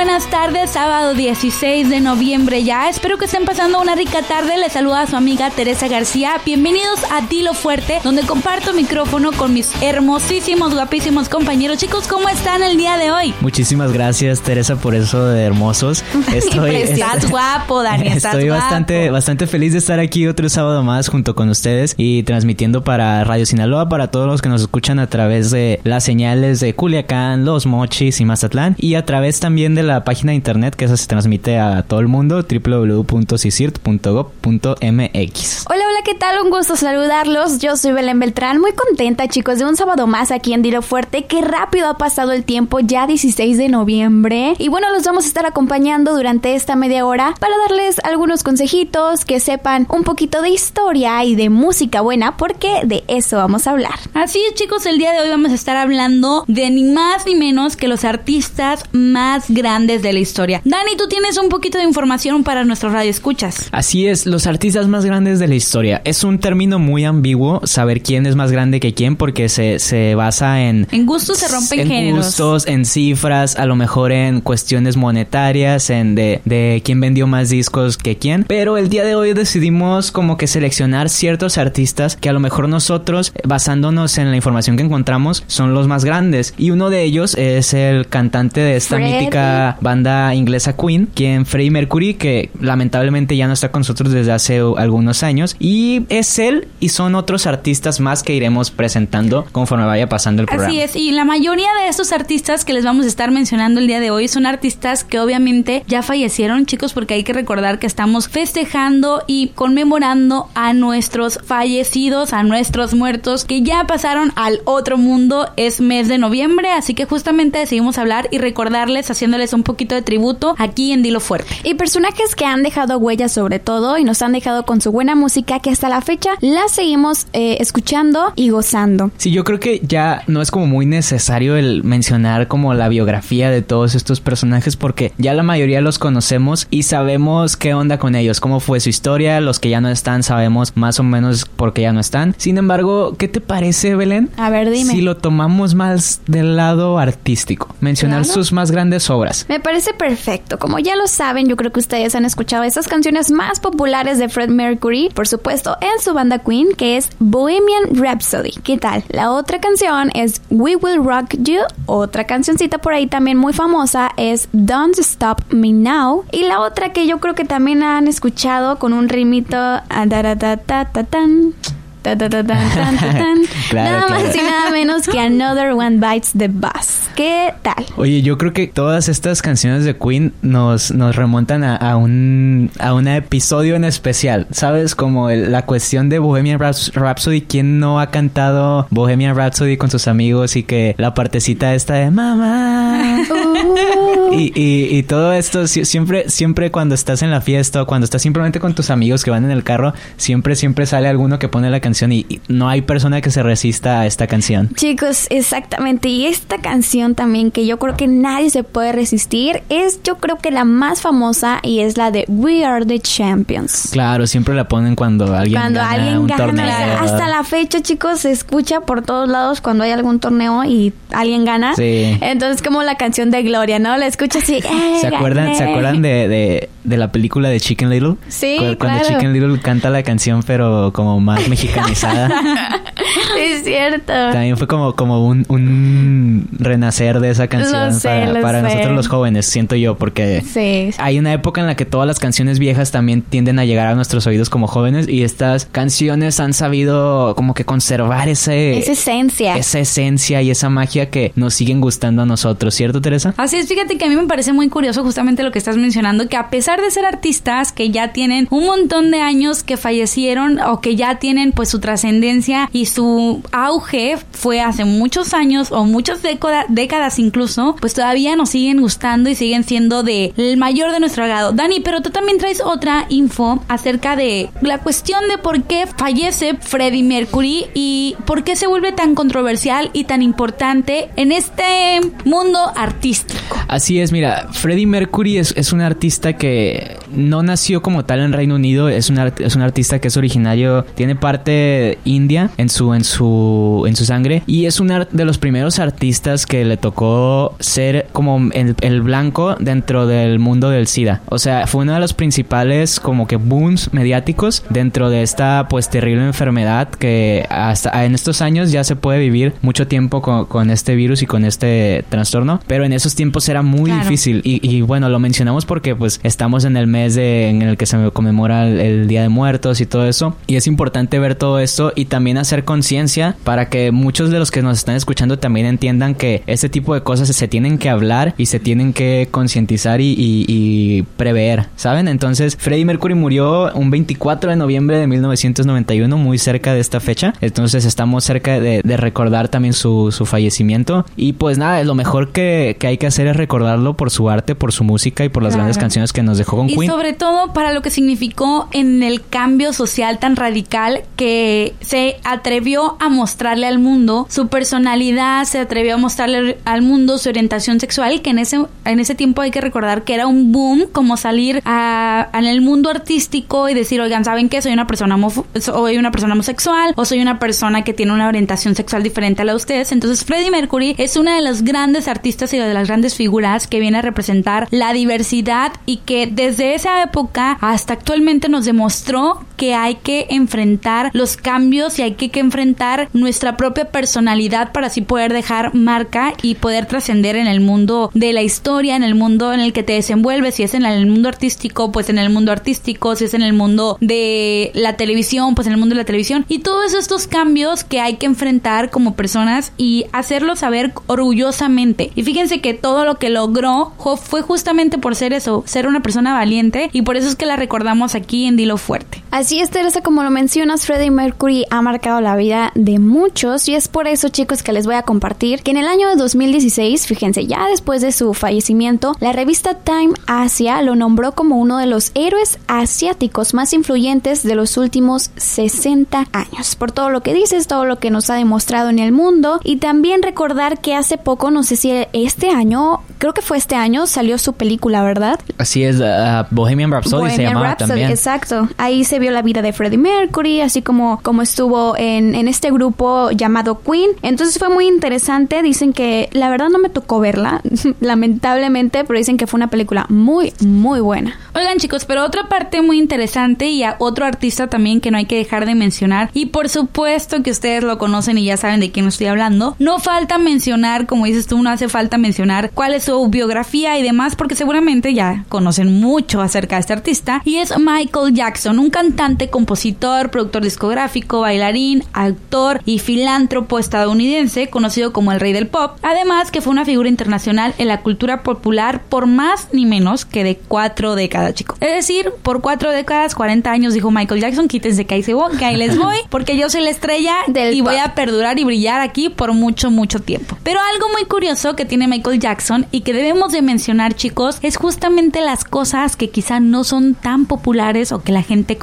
Buenas tardes. Sábado 16 de noviembre ya. Espero que estén pasando una rica tarde. Les saluda a su amiga Teresa García. Bienvenidos a Dilo Fuerte, donde comparto micrófono con mis hermosísimos, guapísimos compañeros. Chicos, ¿cómo están el día de hoy? Muchísimas gracias, Teresa, por eso de hermosos. Estoy, estás guapo, Dani. estoy bastante, bastante feliz de estar aquí otro sábado más junto con ustedes y transmitiendo para Radio Sinaloa, para todos los que nos escuchan a través de las señales de Culiacán, Los Mochis y Mazatlán y a través través también de la página de internet que esa se transmite a todo el mundo, www.cisirt.gov.mx. Hola, hola, ¿qué tal? Un gusto saludarlos. Yo soy Belén Beltrán, muy contenta chicos de un sábado más aquí en Dilo Fuerte. Qué rápido ha pasado el tiempo, ya 16 de noviembre. Y bueno, los vamos a estar acompañando durante esta media hora para darles algunos consejitos, que sepan un poquito de historia y de música buena, porque de eso vamos a hablar. Así es chicos, el día de hoy vamos a estar hablando de ni más ni menos que los artistas más grandes de la historia. Dani, tú tienes un poquito de información para nuestros radioescuchas. Así es, los artistas más grandes de la historia. Es un término muy ambiguo saber quién es más grande que quién porque se, se basa en... En gustos se rompen en géneros. gustos, en cifras, a lo mejor en cuestiones monetarias, en de, de quién vendió más discos que quién. Pero el día de hoy decidimos como que seleccionar ciertos artistas que a lo mejor nosotros, basándonos en la información que encontramos, son los más grandes. Y uno de ellos es el cantante de esta mítica banda inglesa Queen, quien Freddie Mercury, que lamentablemente ya no está con nosotros desde hace algunos años. Y es él y son otros artistas más que iremos presentando conforme vaya pasando el programa. Así es, y la mayoría de estos artistas que les vamos a estar mencionando el día de hoy son artistas que obviamente ya fallecieron, chicos, porque hay que recordar que estamos festejando y conmemorando a nuestros fallecidos, a nuestros muertos que ya pasaron al otro mundo. Es mes de noviembre, así que justamente decidimos hablar y recordarles, haciéndoles un poquito de tributo aquí en Dilo Fuerte. Y personajes que han dejado huellas sobre todo y nos han dejado con su buena música que hasta la fecha la seguimos eh, escuchando y gozando. Sí, yo creo que ya no es como muy necesario el mencionar como la biografía de todos estos personajes porque ya la mayoría los conocemos y sabemos qué onda con ellos, cómo fue su historia, los que ya no están sabemos más o menos por qué ya no están. Sin embargo, ¿qué te parece, Belén? A ver, dime. Si lo tomamos más del lado artístico, mencionar Claro. sus más grandes obras. Me parece perfecto. Como ya lo saben, yo creo que ustedes han escuchado estas canciones más populares de Fred Mercury, por supuesto, en su banda Queen, que es Bohemian Rhapsody. ¿Qué tal? La otra canción es We Will Rock You. Otra cancioncita por ahí también muy famosa es Don't Stop Me Now. Y la otra que yo creo que también han escuchado con un ritmito. ah. Ta, ta, ta, tan, tan, ta, tan. Claro, nada más y nada menos que Another One Bites the Bus. ¿Qué tal? Oye, yo creo que todas estas canciones de Queen nos, nos remontan a, a un a un episodio en especial, ¿sabes? Como el- la cuestión de Bohemian Rhapsody, ¿quién no ha cantado Bohemian Rhapsody con sus amigos y que la partecita esta de mamá? Y, y, y todo esto, si- siempre, siempre cuando estás en la fiesta o cuando estás simplemente con tus amigos que van en el carro, siempre, siempre sale alguno que pone la canción y, y no hay persona que se resista a esta canción. Chicos, exactamente. Y esta canción también que yo creo que nadie se puede resistir es yo creo que la más famosa y es la de We Are the Champions. Claro, siempre la ponen cuando alguien Cuando gana alguien un gana, torneo. hasta la fecha, chicos, se escucha por todos lados cuando hay algún torneo y alguien gana. Sí. Entonces, como la canción de Gloria, ¿no? La escuchas así. "Eh, ¿Se acuerdan, gané". ¿se acuerdan de, de, de la película de Chicken Little? Sí, Cu- Cuando claro. Chicken Little canta la canción, pero como más mexicanizada. Sí, es cierto. También fue como, como un, un renacer de esa canción Lo sé, para, lo para sé. nosotros los jóvenes, siento yo, porque Sí. hay una época en la que todas las canciones viejas también tienden a llegar a nuestros oídos como jóvenes y estas canciones han sabido como que conservar ese, Esa esencia. esa esencia y esa magia que nos siguen gustando a nosotros, ¿cierto, Teresa? Así es, fíjate que a mí me parece muy curioso justamente lo que estás mencionando, que a pesar de ser artistas que ya tienen un montón de años que fallecieron o que ya tienen pues su trascendencia y su auge fue hace muchos años o muchas décadas incluso, pues todavía nos siguen gustando y siguen siendo de el mayor de nuestro agrado. Dani, pero tú también traes otra info acerca de la cuestión de por qué fallece Freddie Mercury y por qué se vuelve tan controversial y tan importante en este mundo artístico. Así es, mira, Freddie Mercury es, es un artista que no nació como tal en Reino Unido, es un, es un artista que es originario, tiene parte india en su, en su, en su sangre. Y es un de los primeros artistas que le tocó ser como el, el, blanco dentro del mundo del SIDA. O sea, fue uno de los principales como que booms mediáticos dentro de esta pues terrible enfermedad que hasta en estos años ya se puede vivir mucho tiempo con, con este virus y con este trastorno, pero en esos tiempos era muy difícil. Y, y, bueno, lo mencionamos porque pues estamos en el mes de, en el que se conmemora el, Día de Muertos y todo eso. Y es importante ver todo esto y también hacer conciencia para que muchos de los que nos están escuchando también entiendan que este tipo de cosas se tienen que hablar y se tienen que concientizar y, y, prever, ¿saben? Entonces, Freddie Mercury murió un 24 de noviembre de 1991, muy cerca de esta fecha. Entonces, estamos cerca de, de recordar también su, su, fallecimiento. Y pues nada, lo mejor que, que, hay que hacer es recordarlo por su arte, por su música y por las grandes canciones que nos dejó con Queen. Y sobre todo para lo que significó en el cambio social tan radical que se atrevió a mostrarle al mundo su personalidad, se atrevió a mostrarle al mundo su orientación sexual, que en ese, en ese tiempo hay que recordar que era un boom como salir a, en el mundo artístico y decir, oigan, ¿saben qué? Soy una persona soy una persona homosexual o soy una persona que tiene una orientación sexual diferente a la de ustedes. Entonces Freddie Mercury es una de los grandes artistas y de las grandes figuras que viene a representar la diversidad y que desde esa época hasta actualmente nos demostró que hay que enfrentar los cambios y hay que, enfrentar nuestra propia personalidad para así poder dejar marca y poder trascender en el mundo de la historia, en el mundo en el que te desenvuelves, si es en el mundo artístico, pues en el mundo artístico, si es en el mundo de la televisión, pues en el mundo de la televisión y todos estos cambios que hay que enfrentar como personas y hacerlo saber orgullosamente. Y fíjense que todo lo que logró fue justamente por ser eso, ser una persona valiente y por eso es que la recordamos aquí en Dilo Fuerte. Así es, Teresa, como lo mencionas, Freddie Mercury ha marcado la vida de muchos y es por eso, chicos, que les voy a compartir que en el año de 2016, fíjense, ya después de su fallecimiento, la revista Time Asia lo nombró como uno de los héroes asiáticos más influyentes de los últimos 60 años. Por todo lo que dices, todo lo que nos ha demostrado en el mundo y también recordar que hace poco, no sé si este año, creo que fue este año, salió su película, ¿verdad? Así es, uh, Bohemian Rhapsody se llamaba también. Exacto. Ahí se vio la vida de Freddie Mercury, así como, como estuvo en, en este grupo llamado Queen. Entonces fue muy interesante. Dicen que la verdad no me tocó verla, lamentablemente, pero dicen que fue una película muy, muy buena. Oigan chicos, pero otra parte muy interesante y a otro artista también que no hay que dejar de mencionar, y por supuesto que ustedes lo conocen y ya saben de quién estoy hablando, no falta mencionar, como dices tú, no hace falta mencionar cuál es su biografía y demás, porque seguramente ya conocen mucho acerca de este artista, y es Michael Jackson, un cantante, compositor, productor discográfico, bailarín, actor y filántropo estadounidense, conocido como el rey del pop, además que fue una figura internacional en la cultura popular por más ni menos que de cuatro décadas, chicos. Es decir, por cuatro décadas, 40 años, dijo Michael Jackson, quítense que ahí, se que ahí les voy, porque yo soy la estrella del y voy a perdurar y brillar aquí por mucho, mucho tiempo. Pero algo muy curioso que tiene Michael Jackson y que debemos de mencionar, chicos, es justamente las cosas que quizá no son tan populares o que la gente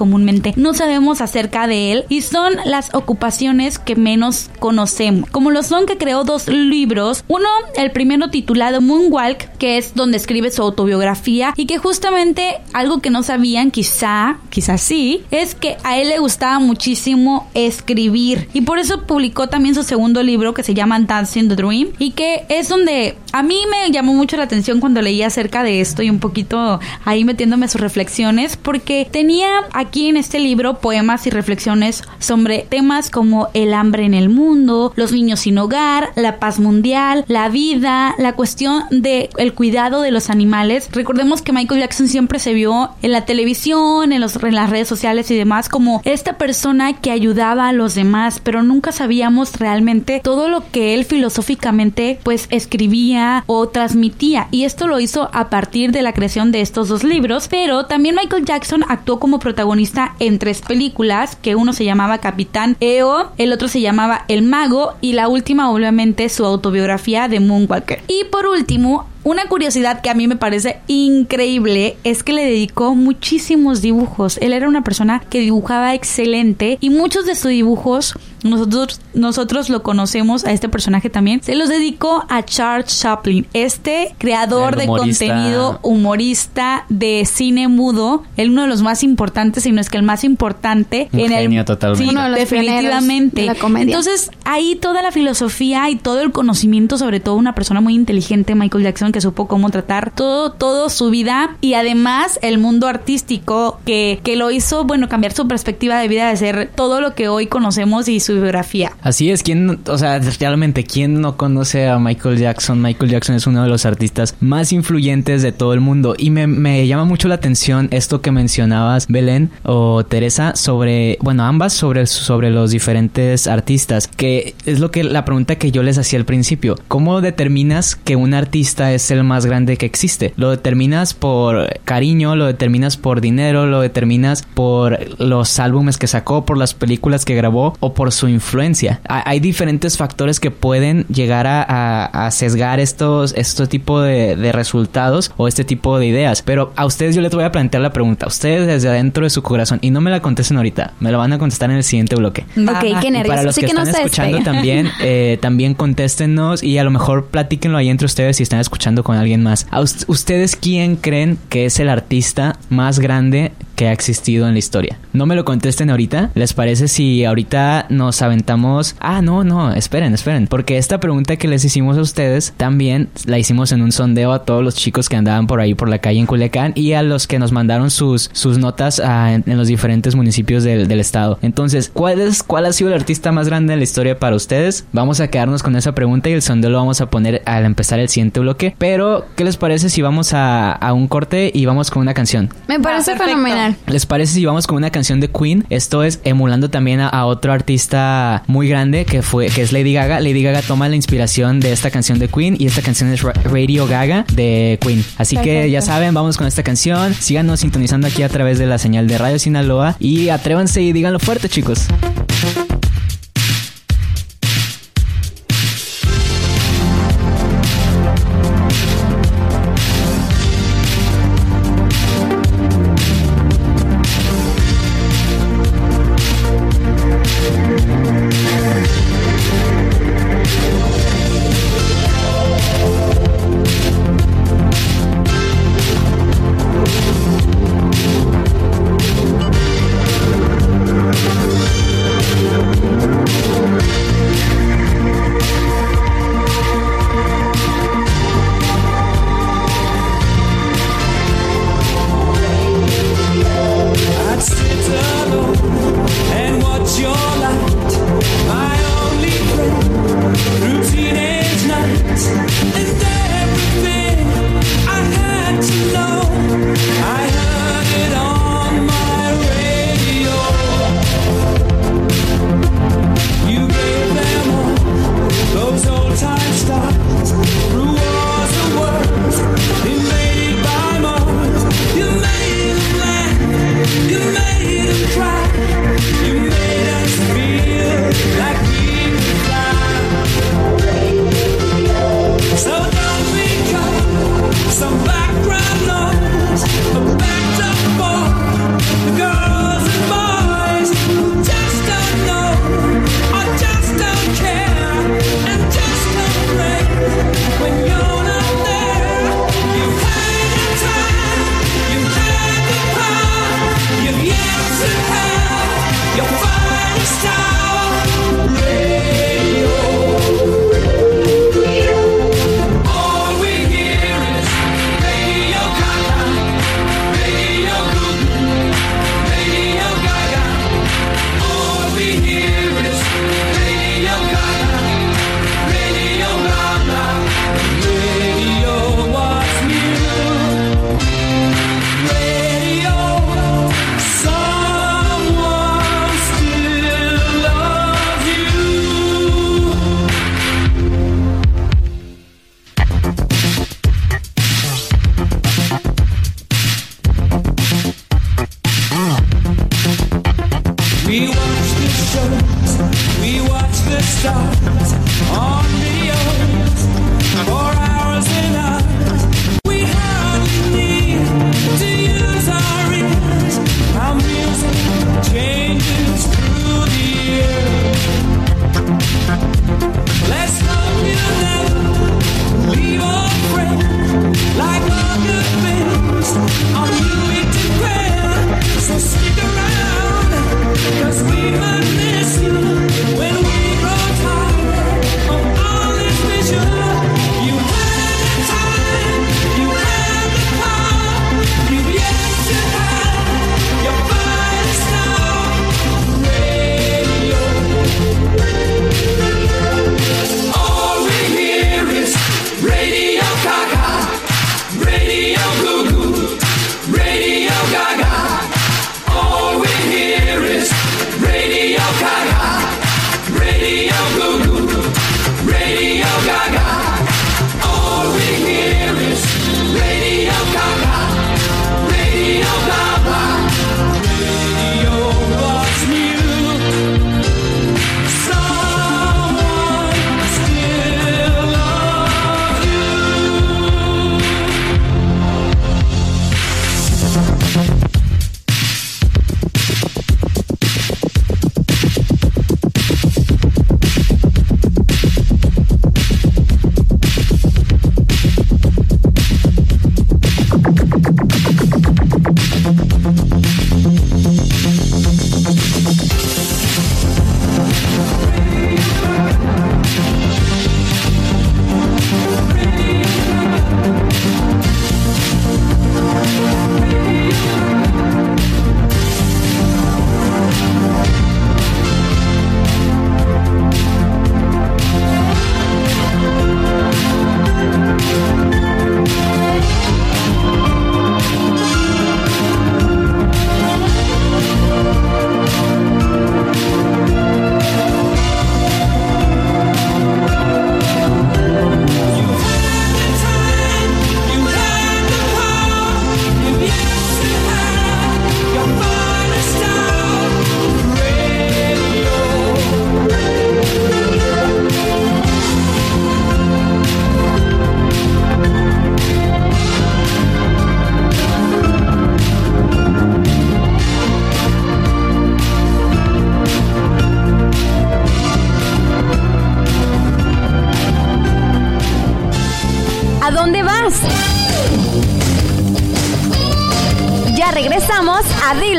no sabemos acerca de él y son las ocupaciones que menos conocemos, como lo son que creó dos libros, uno, el primero titulado Moonwalk, que es donde escribe su autobiografía y que justamente algo que no sabían, quizá, quizá sí, es que a él le gustaba muchísimo escribir. Y por eso publicó también su segundo libro que se llama Dancing the Dream y que es donde a mí me llamó mucho la atención cuando leí acerca de esto y un poquito ahí metiéndome sus reflexiones porque tenía aquí en este libro poemas y reflexiones sobre temas como el hambre en el mundo, los niños sin hogar, la paz mundial, la vida, la cuestión de el cuidado de los animales. Recordemos que Michael Jackson siempre se vio en la televisión, en, los, en las redes sociales y demás como esta persona que ayudaba a los demás, pero nunca sabíamos realmente todo lo que él filosóficamente pues escribía o transmitía y esto lo hizo a partir de la creación de estos dos libros, pero también Michael Jackson actuó como protagonista en tres películas, que uno se llamaba Capitán EO, el otro se llamaba El Mago y la última obviamente su autobiografía de Moonwalker. Y por último, una curiosidad que a mí me parece increíble es que le dedicó muchísimos dibujos. Él era una persona que dibujaba excelente y muchos de sus dibujos nosotros, nosotros lo conocemos a este personaje también. Se los dedicó a Charles Chaplin, este creador de contenido humorista de cine mudo, el uno de los más importantes, si no es que el más importante Un en genio el totalmente. Uno de los definitivamente. pioneros de la comedia. Entonces, ahí toda la filosofía y todo el conocimiento, sobre todo una persona muy inteligente, Michael Jackson, que supo cómo tratar todo, todo su vida y además el mundo artístico que, que lo hizo, bueno, cambiar su perspectiva de vida de ser todo lo que hoy conocemos y su biografía. Así es, ¿quién, o sea, realmente, ¿quién no conoce a Michael Jackson? Michael Jackson es uno de los artistas más influyentes de todo el mundo y me, me llama mucho la atención esto que mencionabas, Belén o Teresa, sobre, bueno, ambas sobre, sobre los diferentes artistas, que es lo que la pregunta que yo les hacía al principio. ¿Cómo determinas que un artista es el más grande que existe? ¿Lo determinas por cariño? ¿Lo determinas por dinero? ¿Lo determinas por los álbumes que sacó? ¿Por las películas que grabó? ¿O por su influencia? Ha- Hay diferentes factores que pueden llegar a, a- a sesgar estos, este tipo de, de resultados o este tipo de ideas. Pero a ustedes yo les voy a plantear la pregunta. Ustedes desde adentro de su corazón. Y no me la contesten ahorita. Me la van a contestar en el siguiente bloque. Ok, qué nervios. para los Así que, que, no están escuchando también, eh, también contéstenos y a lo mejor platíquenlo ahí entre ustedes si están escuchando con alguien más. ¿A us- ¿Ustedes quién creen que es el artista más grande que ha existido en la historia? No me lo contesten ahorita. ¿Les parece si ahorita nos aventamos? Ah, no, no, esperen, esperen. Porque esta pregunta que les hicimos a ustedes también la hicimos en un sondeo a todos los chicos que andaban por ahí por la calle en Culiacán y a los que nos mandaron sus, sus notas ah, en, en los diferentes municipios del, del estado. Entonces, ¿cuál, es, ¿cuál ha sido el artista más grande de la historia para ustedes? Vamos a quedarnos con esa pregunta y el sondeo lo vamos a poner al empezar el siguiente bloque. Pero, ¿qué les parece si vamos a, a un corte y vamos con una canción? Me parece perfecto. fenomenal. ¿Les parece si vamos con una canción de Queen? Esto es emulando también a, a otro artista muy grande que fue que es Lady Gaga. Lady Gaga toma la inspiración de esta canción de Queen y esta canción es Ra- Radio Gaga de Queen. Así que ya saben, vamos con esta canción. Síganos sintonizando aquí a través de la señal de Radio Sinaloa y atrévanse y díganlo fuerte, chicos.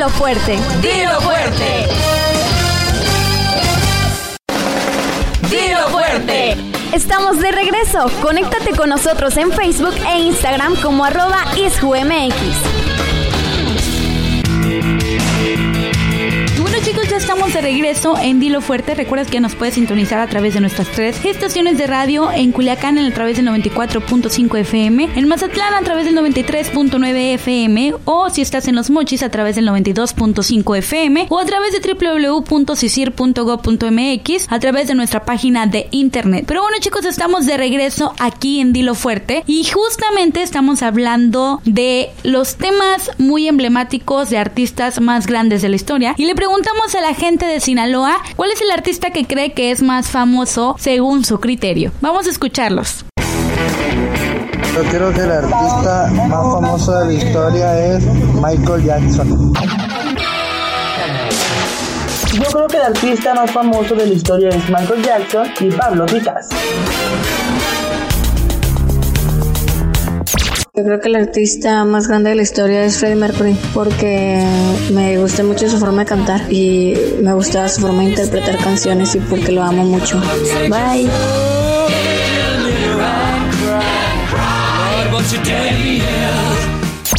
Dilo Fuerte. Dilo fuerte. Dilo fuerte. Estamos de regreso. Conéctate con nosotros en Facebook e Instagram como arroba isjumx. Chicos, ya estamos de regreso en Dilo Fuerte. Recuerda que nos puedes sintonizar a través de nuestras tres estaciones de radio en Culiacán a través del 94.5 FM, en Mazatlán a través del 93.9 FM o si estás en Los Mochis a través del 92.5 FM o a través de www.sisir.gov.mx a través de nuestra página de internet. Pero bueno chicos, estamos de regreso aquí en Dilo Fuerte y justamente estamos hablando de los temas muy emblemáticos de artistas más grandes de la historia y le preguntamos a la gente de Sinaloa cuál es el artista que cree que es más famoso según su criterio. Vamos a escucharlos. Yo creo que el artista más famoso de la historia es Michael Jackson. Yo creo que el artista más famoso de la historia es Michael Jackson y Pablo Picasso. Yo creo que el artista más grande de la historia es Freddie Mercury porque me gusta mucho su forma de cantar y me gusta su forma de interpretar canciones y porque lo amo mucho. Bye.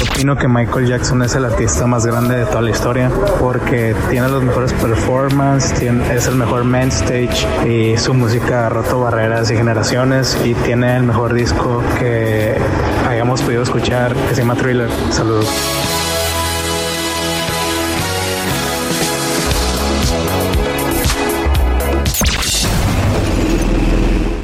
Opino que Michael Jackson es el artista más grande de toda la historia porque tiene los mejores performances, es el mejor main stage y su música ha roto barreras y generaciones y tiene el mejor disco que hayamos podido escuchar que se llama Thriller. Saludos.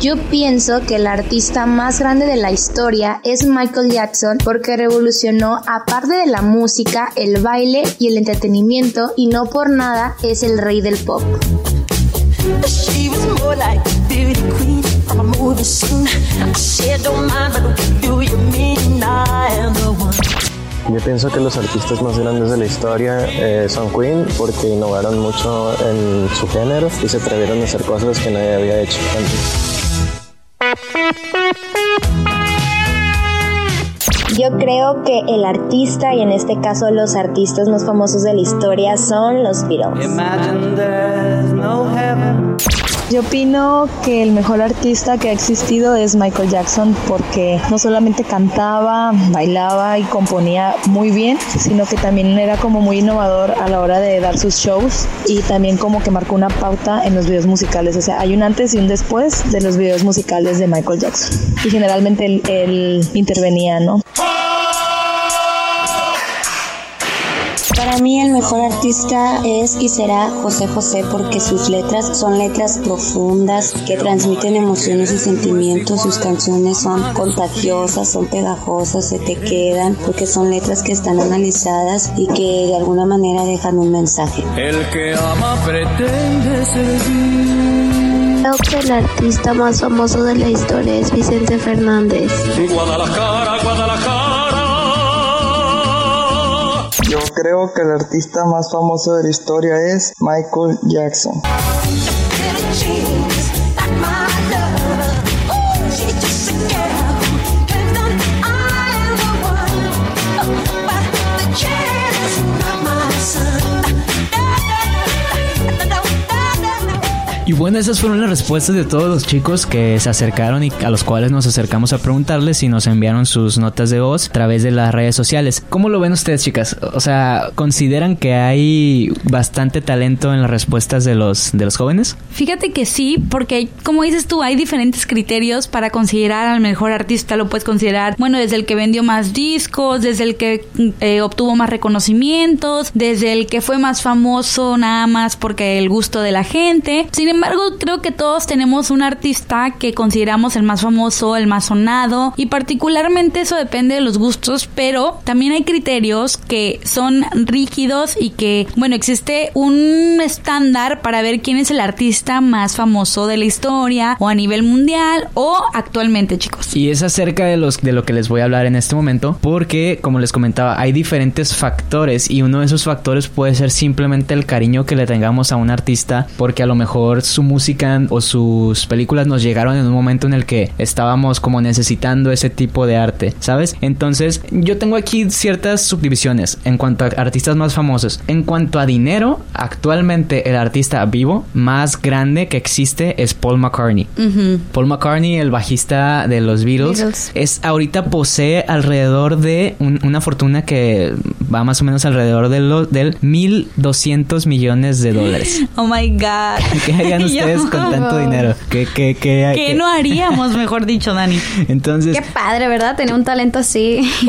Yo pienso que el artista más grande de la historia es Michael Jackson porque revolucionó, aparte de la música, el baile y el entretenimiento y no por nada es el rey del pop. Yo pienso que los artistas más grandes de la historia eh, son Queen porque innovaron mucho en su género y se atrevieron a hacer cosas que nadie había hecho antes. Yo creo que el artista, y en este caso los artistas más famosos de la historia, son los Beatles. Yo opino que el mejor artista que ha existido es Michael Jackson porque no solamente cantaba, bailaba y componía muy bien, sino que también era como muy innovador a la hora de dar sus shows y también como que marcó una pauta en los videos musicales. O sea, hay un antes y un después de los videos musicales de Michael Jackson. Y generalmente él, él intervenía, ¿no? Para mí el mejor artista es y será José José porque sus letras son letras profundas que transmiten emociones y sentimientos. Sus canciones son contagiosas, son pegajosas, se te quedan porque son letras que están analizadas y que de alguna manera dejan un mensaje. El que ama pretende servir. Creo que el artista más famoso de la historia es Vicente Fernández. Guadalajara, Guadalajara. Yo creo que el artista más famoso de la historia es Michael Jackson. Bueno, esas fueron las respuestas de todos los chicos que se acercaron y a los cuales nos acercamos a preguntarles y nos enviaron sus notas de voz a través de las redes sociales. ¿Cómo lo ven ustedes, chicas? O sea, ¿consideran que hay bastante talento en las respuestas de los, de los jóvenes? Fíjate que sí, porque como dices tú, hay diferentes criterios para considerar al mejor artista. Lo puedes considerar, bueno, desde el que vendió más discos, desde el que eh, obtuvo más reconocimientos, desde el que fue más famoso nada más porque el gusto de la gente. Sin embargo, creo que todos tenemos un artista que consideramos el más famoso, el más sonado, y particularmente eso depende de los gustos, pero también hay criterios que son rígidos y que, bueno, existe un estándar para ver quién es el artista más famoso de la historia o a nivel mundial o actualmente, chicos. Y es acerca de los de lo que les voy a hablar en este momento, porque como les comentaba, hay diferentes factores y uno de esos factores puede ser simplemente el cariño que le tengamos a un artista, porque a lo mejor su música o sus películas nos llegaron en un momento en el que estábamos como necesitando ese tipo de arte, ¿sabes? Entonces, yo tengo aquí ciertas subdivisiones en cuanto a artistas más famosos. En cuanto a dinero, actualmente el artista vivo más grande que existe es Paul McCartney. Paul McCartney, el bajista de los Beatles, Beatles. es ahorita posee alrededor de un- una fortuna que va más o menos alrededor de los del 1200 millones de dólares. Oh my God. ¿Qué harían Yo- ustedes con tanto dinero? ¿Qué, qué, qué, ¿Qué qué- no haríamos, mejor dicho, Dani? Entonces, Qué padre, ¿verdad? Tener un talento así.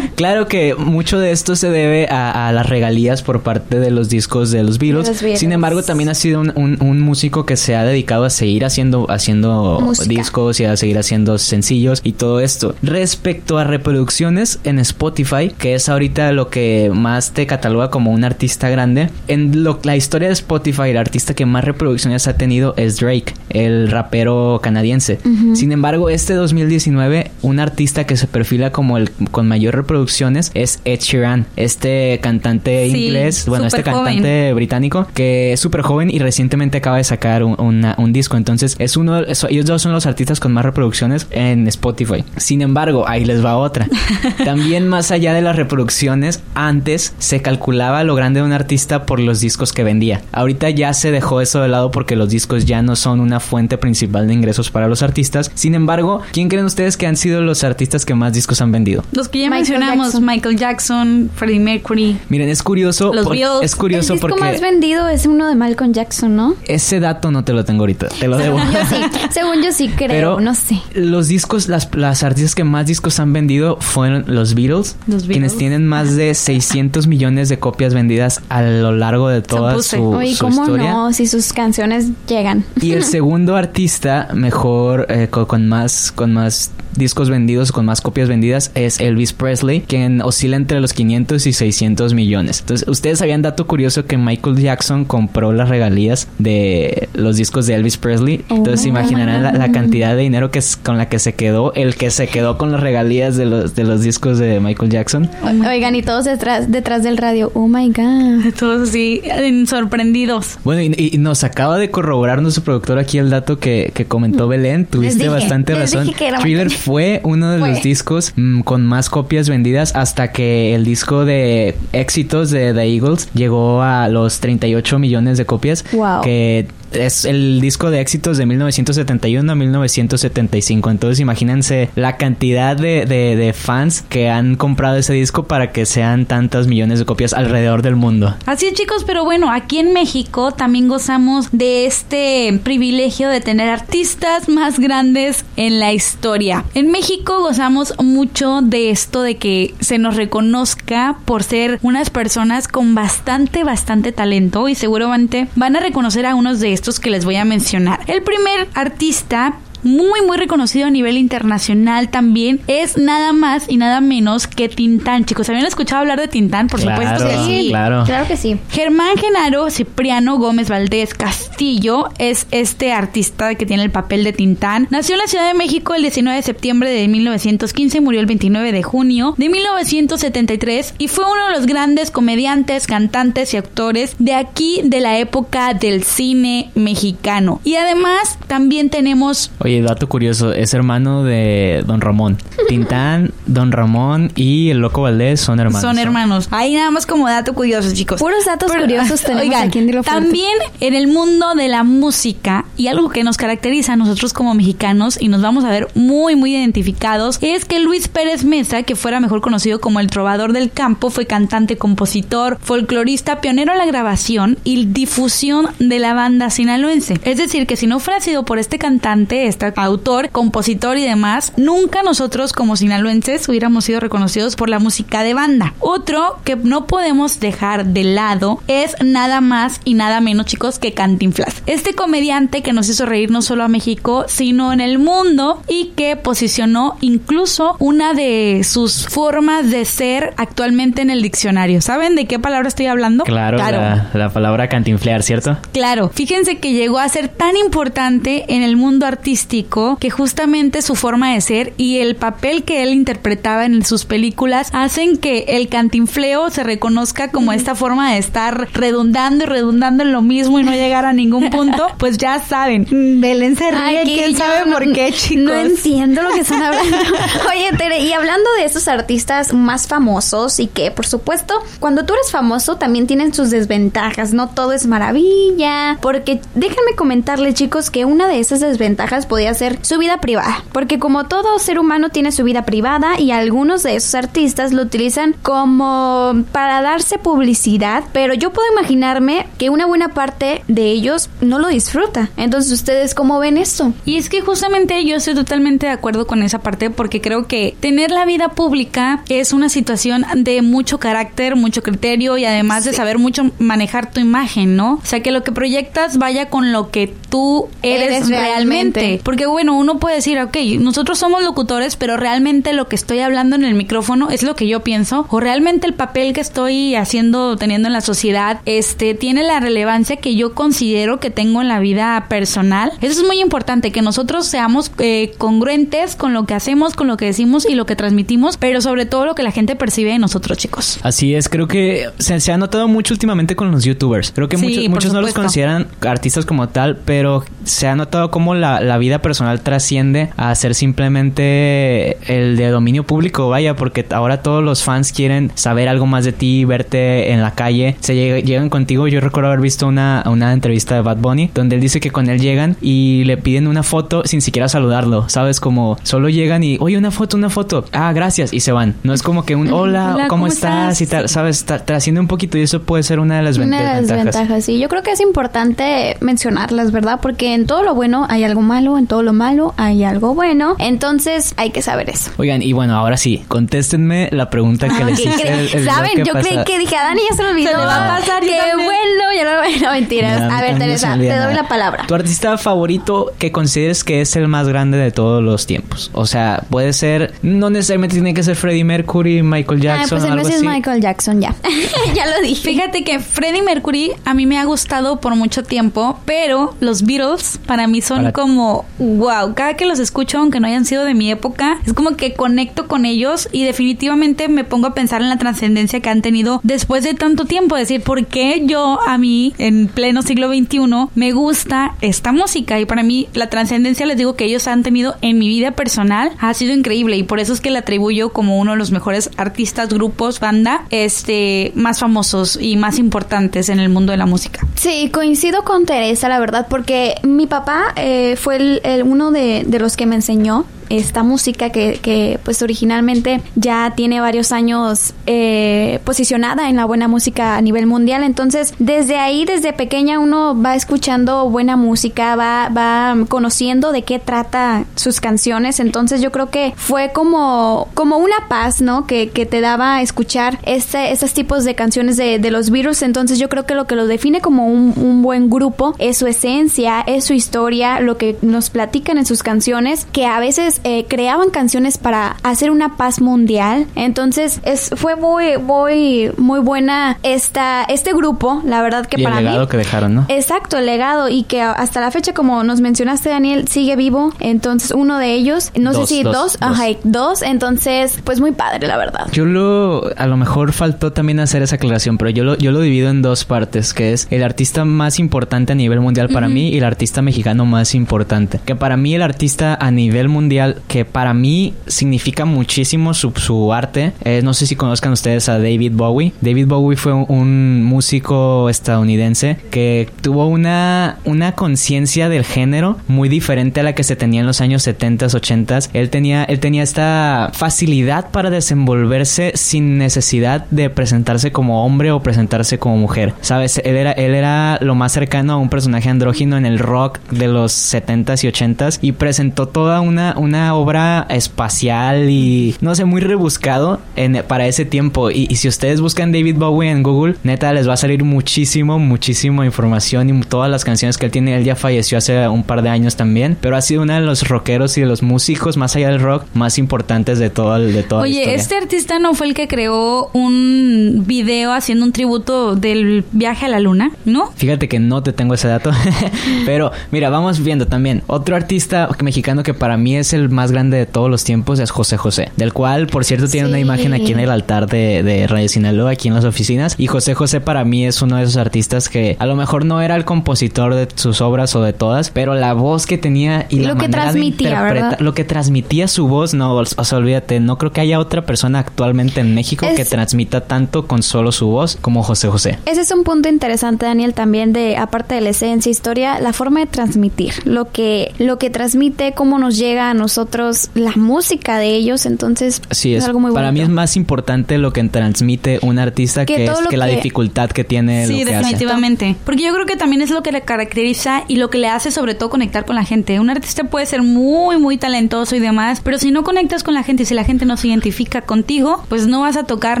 Claro que mucho de esto se debe a, a las regalías por parte de los discos de los Beatles. De los Beatles. Sin embargo, también ha sido un, un- un músico que se ha dedicado a seguir haciendo, haciendo Música. discos y a seguir haciendo sencillos y todo esto. Respecto a reproducciones en Spotify, que es ahorita lo que más te cataloga como un artista grande, en lo- la historia de Spotify, el artista que más reproducciones ha tenido es Drake, el rapero canadiense. Sin embargo, este 2019, un artista que se perfila como el con mayor reproducciones es Ed Sheeran, este cantante Sí, inglés, bueno, este cantante británico que es súper joven y recientemente acaba de sacar un, una- un disco. Entonces, es uno, ellos dos son los artistas con más reproducciones en Spotify. Sin embargo, ahí les va otra. También más allá de las reproducciones, antes se calculaba lo grande de un artista por los discos que vendía. Ahorita ya se dejó eso de lado porque los discos ya no son una fuente principal de ingresos para los artistas. Sin embargo, ¿quién creen ustedes que han sido los artistas que más discos han vendido? Los que ya Michael mencionamos, Jackson. Michael Jackson, Freddie Mercury. Miren, es curioso. Los por- Beatles. es curioso el disco porque más vendido es uno de Malcolm Jackson, ¿no? ese dato no te lo tengo ahorita. Te lo debo. Según yo sí, según yo sí creo, Pero no sé. los discos, las, las artistas que más discos han vendido fueron los Beatles, Los quienes Beatles. tienen más de 600 millones de copias vendidas a lo largo de toda su, Oye, su ¿cómo historia. no? Si sus canciones llegan. Y el segundo artista mejor eh, co- con, más con más discos vendidos, con más copias vendidas es Elvis Presley, quien oscila entre los 500 y 600 millones. Entonces, ustedes sabían dato curioso que Michael Jackson compró las regalías de los discos de Elvis Presley. Entonces, Oh. imaginarán la, la cantidad de dinero que es con la que se quedó el que se quedó con las regalías de los de los discos de Michael Jackson. Oigan, y todos detrás, detrás del radio. Oh my God. Todos así, en- sorprendidos. Bueno, y, y nos acaba de corroborar nuestro productor aquí el dato que, que comentó Belén. Tuviste dije, bastante razón. Thriller fue uno de Fue. los discos mm, con más copias vendidas hasta que el disco de éxitos de The Eagles llegó a los 38 millones de copias. Wow. Que es el disco de éxitos de 1971 a 1975. Entonces imagínense la cantidad de, de- fans que han comprado ese disco para que sean tantas millones de copias alrededor del mundo. Así es, chicos, pero bueno, aquí en México también gozamos de este privilegio de tener artistas más grandes en la historia. En México gozamos mucho de esto de que se nos reconozca por ser unas personas con bastante, bastante talento y seguramente van a reconocer a unos de estos que les voy a mencionar. El primer artista muy muy reconocido a nivel internacional también es nada más y nada menos que Tintán chicos habían escuchado hablar de Tintán por Claro, supuesto que sí claro. Claro que sí. Germán Genaro Cipriano Gómez Valdés Castillo es este artista que tiene el papel de Tintán. Nació en la Ciudad de México el 19 de septiembre de 1915 y murió el 29 de junio de 1973 y fue uno de los grandes comediantes, cantantes y actores de aquí de la época del cine mexicano. Y además también tenemos Oye, dato curioso, es hermano de Don Ramón. Tintán, Don Ramón y el Loco Valdés son hermanos. Son hermanos. Ahí nada más como dato curioso, chicos. Puros datos curiosos tenemos oigan, aquí en Dilo Fuerte. También en el mundo de la música y algo que nos caracteriza a nosotros como mexicanos y nos vamos a ver muy muy identificados es que Luis Pérez Mesa, que fuera mejor conocido como el trovador del campo, fue cantante, compositor, folclorista, pionero en la grabación y difusión de la banda sinaloense. Es decir, que si no fuera sido por este cantante, autor, compositor y demás, nunca nosotros como sinaloenses hubiéramos sido reconocidos por la música de banda. Otro que no podemos dejar de lado es nada más y nada menos, chicos, que Cantinflas. Este comediante que nos hizo reír no solo a México, sino en el mundo y que posicionó incluso una de sus formas de ser actualmente en el diccionario. ¿Saben de qué palabra estoy hablando? Claro, La, la palabra cantinflear, ¿cierto? Claro, fíjense que llegó a ser tan importante en el mundo artístico artístico que justamente su forma de ser y el papel que él interpretaba en sus películas hacen que el cantinfleo se reconozca como esta forma de estar redundando y redundando en lo mismo y no llegar a ningún punto, pues ya saben. Belén se ríe, quién sabe por qué, chicos. No entiendo lo que están hablando. Oye, Tere, y hablando de estos artistas más famosos y que, por supuesto, cuando tú eres famoso también tienen sus desventajas, no todo es maravilla, porque déjenme comentarles, chicos, que una de esas desventajas podía ser su vida privada, porque como todo ser humano tiene su vida privada y algunos de esos artistas lo utilizan como para darse publicidad, pero yo puedo imaginarme que una buena parte de ellos no lo disfruta. Entonces, ¿ustedes cómo ven esto? Y es que justamente yo estoy totalmente de acuerdo con esa parte porque creo que tener la vida pública es una situación de mucho carácter, mucho criterio y además de saber mucho manejar tu imagen, ¿no? O sea, que lo que proyectas vaya con lo que tú eres, Eres realmente. realmente. Porque bueno, uno puede decir, ok, nosotros somos locutores, pero realmente lo que estoy hablando en el micrófono es lo que yo pienso o realmente el papel que estoy haciendo, teniendo en la sociedad, este, tiene la relevancia que yo considero que tengo en la vida personal. Eso es muy importante, que nosotros seamos eh, congruentes con lo que hacemos, con lo que decimos y lo que transmitimos, pero sobre todo lo que la gente percibe de nosotros, chicos. Así es, creo que se, se ha notado mucho últimamente con los youtubers. Creo que Sí, muchos, muchos no los consideran artistas como tal, pero se ha notado cómo la, la vida personal trasciende a ser simplemente el de dominio público, vaya, porque ahora todos los fans quieren saber algo más de ti, verte en la calle, se lleg- llegan contigo. Yo recuerdo haber visto una, una entrevista de Bad Bunny donde él dice que con él llegan y le piden una foto sin siquiera saludarlo, ¿sabes? Como solo llegan y, oye, una foto, una foto. Ah, gracias, y se van. No es como que un hola, Hola, ¿cómo, ¿cómo estás? estás? y tal, ¿sabes? Tra- Trasciende un poquito y eso puede ser una de las Una de las ventajas. ventajas, sí. Yo creo que es importante mencionarlas, ¿verdad? Porque en todo lo bueno hay algo malo, en todo lo malo hay algo bueno. Entonces hay que saber eso. Oigan, y bueno, ahora sí, contéstenme la pregunta que Ah, les ¿qué hice. creen? el- el ¿Saben? Yo creí que dije a Dani ya se lo olvidó. Se le va a pasar, yo Qué también. bueno, ya no, no mentiras. Ya, a ver, Teresa, te doy la palabra. Tu artista favorito que consideres que es el más grande de todos los tiempos. O sea, puede ser, no necesariamente tiene que ser Freddie Mercury, Michael Ah, Jackson, pues el algo es. Michael Jackson, ya. ya lo dije. Fíjate que Freddie Mercury a mí me ha gustado por mucho tiempo, pero los Beatles para mí son Para- como wow. Cada que los escucho, aunque no hayan sido de mi época, es como que conecto con ellos y definitivamente me pongo a pensar en la trascendencia que han tenido después de tanto tiempo. Es decir, ¿por qué yo a mí en pleno siglo XXI me gusta esta música? Y para mí la trascendencia, les digo que ellos han tenido en mi vida personal, ha sido increíble y por eso es que le atribuyo como uno de los mejores artistas, grupos, banda, este, más famosos y más importantes en el mundo de la música. Sí, coincido con Teresa, la verdad, porque mi papá eh, fue el, uno de, de los que me enseñó esta música que, que, pues originalmente ya tiene varios años eh, posicionada en la buena música a nivel mundial. Entonces, desde ahí, desde pequeña, uno va escuchando buena música, va, va conociendo de qué trata sus canciones. Entonces, yo creo que fue como, como una paz, ¿no? Que, que te daba escuchar este, estos tipos de canciones de, de los virus. Entonces, yo creo que lo que lo define como un, un buen grupo es su esencia, es su historia, lo que nos platican en sus canciones, que a veces eh, creaban canciones para hacer una paz mundial. Entonces, es, fue muy, muy, muy buena esta, este grupo. La verdad que y para el legado mí. que dejaron, ¿no? Exacto, el legado y que hasta la fecha, como nos mencionaste, Daniel, sigue vivo. Entonces, uno de ellos, no Dos, sé si dos, ajá, dos. Entonces, pues muy padre, la verdad. Yo lo, a lo mejor faltó también hacer esa aclaración, pero yo lo, yo lo divido en dos partes, que es el artista más importante a nivel mundial para Ujú. mí y el artista mexicano más importante. Que para mí el artista a nivel mundial, que para mí significa muchísimo su, su arte, no sé si conozcan ustedes a David Bowie. David Bowie fue un, músico estadounidense que tuvo una, una conciencia del género muy diferente a la que se tenía en los años 70s, 80s. Él tenía, él tenía esta facilidad para desenvolverse sin necesidad de presentarse como hombre o presentarse como mujer. ¿Sabes? Él era, él era lo más cercano a un personaje andrógino en el rock de los 70s y 80s y presentó toda una, una obra espacial y no sé, muy rebuscado en, para ese tiempo. Y, y, si ustedes buscan David Bowie en Google, neta les va a salir muchísimo, muchísima información y todas las canciones que él tiene. Él ya falleció hace un par de años también, pero ha sido uno de los rockeros y de los músicos más allá del rock más importantes de todo el de toda Oye, la historia. este artista no fue el que creó un video haciendo un tributo del viaje a la luna, ¿no? Fíjate que no te tengo ese dato, pero mira, vamos viendo también. Otro artista mexicano que para mí es el más grande de todos los tiempos es José José, del cual, por cierto, tiene Sí. una imagen aquí en el altar de, de Radio Sinaloa, aquí en las oficinas. Y José José para mí es uno de esos artistas que a lo mejor no era el compositor de sus obras o de todas, pero la voz que tenía y Y la lo que manera de transmitía, interpretar- ¿verdad? lo que transmitía su voz, no, o sea, olvídate, no creo que haya otra persona actualmente en México Es- que transmita tanto con solo su voz como José José. Ese es un punto interesante, Daniel, también de, aparte de la esencia, historia, la forma de transmitir, lo que, lo que transmite, cómo nos llega a nosotros la música de ellos, entonces Sí, es, algo muy para mí es más importante lo que transmite un artista Que que, es la dificultad que tiene Sí, lo que hace. definitivamente. Porque yo creo que también es lo que le caracteriza y lo que le hace sobre todo conectar con la gente. Un artista puede ser muy, muy talentoso y demás, pero si no conectas con la gente y si la gente no se identifica contigo, pues no vas a tocar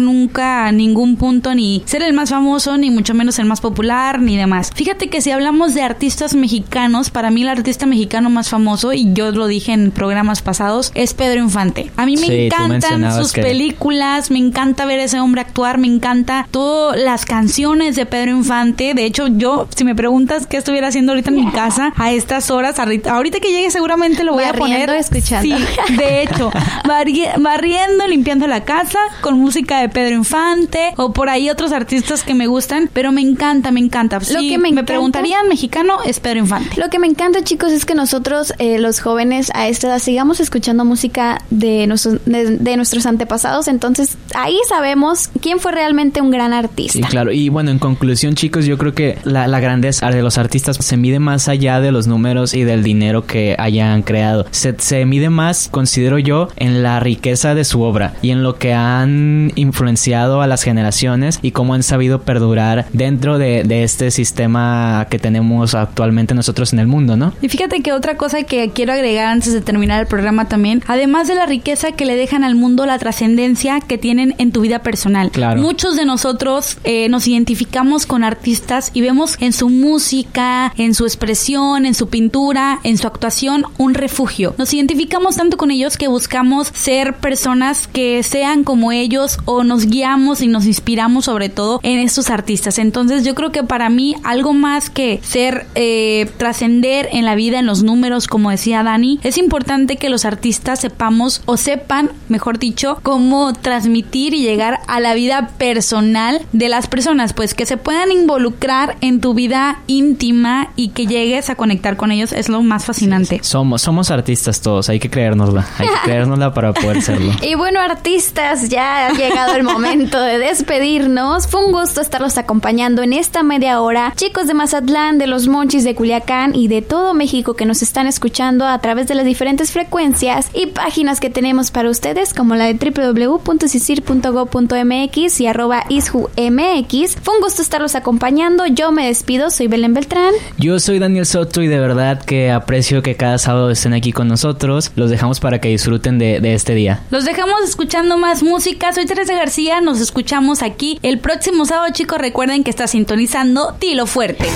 nunca ningún punto ni ser el más famoso, ni mucho menos el más popular, ni demás. Fíjate que si hablamos de artistas mexicanos, para mí el artista mexicano más famoso, y yo lo dije en programas pasados, es Pedro Infante. A mí me Sí, encantan sus que- películas, me encanta ver a ese hombre actuar, me encanta todas las canciones de Pedro Infante. De hecho, yo, si me preguntas qué estuviera haciendo ahorita en mi casa a estas horas, ahorita, que llegue seguramente lo voy a Barriendo, poner. escuchando. Sí, de hecho, barri- barriendo, limpiando la casa con música de Pedro Infante o por ahí otros artistas que me gustan, pero me encanta, me encanta. Si Lo que me me encanta- preguntarían mexicano, es Pedro Infante. Lo que me encanta, chicos, es que nosotros, eh, los jóvenes a esta edad, sigamos escuchando música de nuestros, de, de nuestros antepasados. Entonces, ahí sabemos quién fue realmente un gran artista. Sí, claro. Y bueno, en conclusión, chicos, yo creo que la, la grandeza de los artistas se mide más allá de los números y del dinero que hayan creado. Se, se mide más, considero yo, en la riqueza de su obra y en lo que han influenciado a las generaciones y cómo han sabido perdurar dentro de, de este sistema que tenemos actualmente nosotros en el mundo, ¿no? Y fíjate que otra cosa que quiero agregar antes de terminar el programa también, además de la riqueza que le dejan al mundo, la trascendencia que tienen en tu vida personal. Claro. Muchos de nosotros eh, nos identificamos con artistas y vemos en su música, en su expresión, en su pintura, en su actuación, un refugio. Nos identificamos tanto con ellos que buscamos ser personas que sean como ellos o nos guiamos y nos inspiramos sobre todo en estos artistas. Entonces yo creo que para mí algo más que ser eh, trascender en la vida, en los números, como decía Dani, es importante que los artistas sepamos o sepan, mejor dicho, cómo transmitir y llegar a la vida personal de las personas, pues que se puedan involucrar en tu vida íntima y que llegues a conectar con ellos es lo más fascinante. Somos, somos artistas todos, hay que creérnosla. Hay que creérnosla para poder serlo. Y bueno, artistas, ya ha llegado el momento de despedirnos. Fue un gusto estarlos acompañando en esta media hora. Chicos de Mazatlán, de los Monchis de Culiacán y de todo México que nos están escuchando a través de las diferentes frecuencias y páginas que tenemos para ustedes, como la de www.cisir.go.mx y arroba isjumx. Fue un gusto estarlos acompañando. Yo me despido, soy Belén Beltrán. Yo soy Daniel Soto y de verdad que aprecio que cada sábado estén aquí con nosotros. Los dejamos para que disfruten de, de este día. Los dejamos escuchando más música. Soy Teresa García. Nos escuchamos aquí el próximo sábado, chicos. Recuerden que está sintonizando Tilo Fuerte.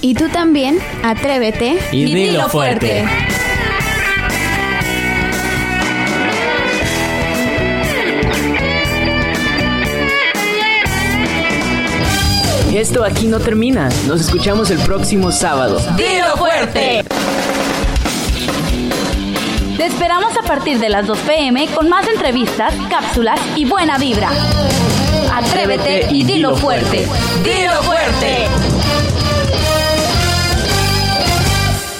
Y tú también, atrévete Y dilo fuerte. Esto aquí no termina. Nos escuchamos el próximo sábado. ¡Dilo fuerte! Te esperamos a partir de las 2 pm con más entrevistas, cápsulas y buena vibra. Atrévete y dilo fuerte. ¡Dilo fuerte!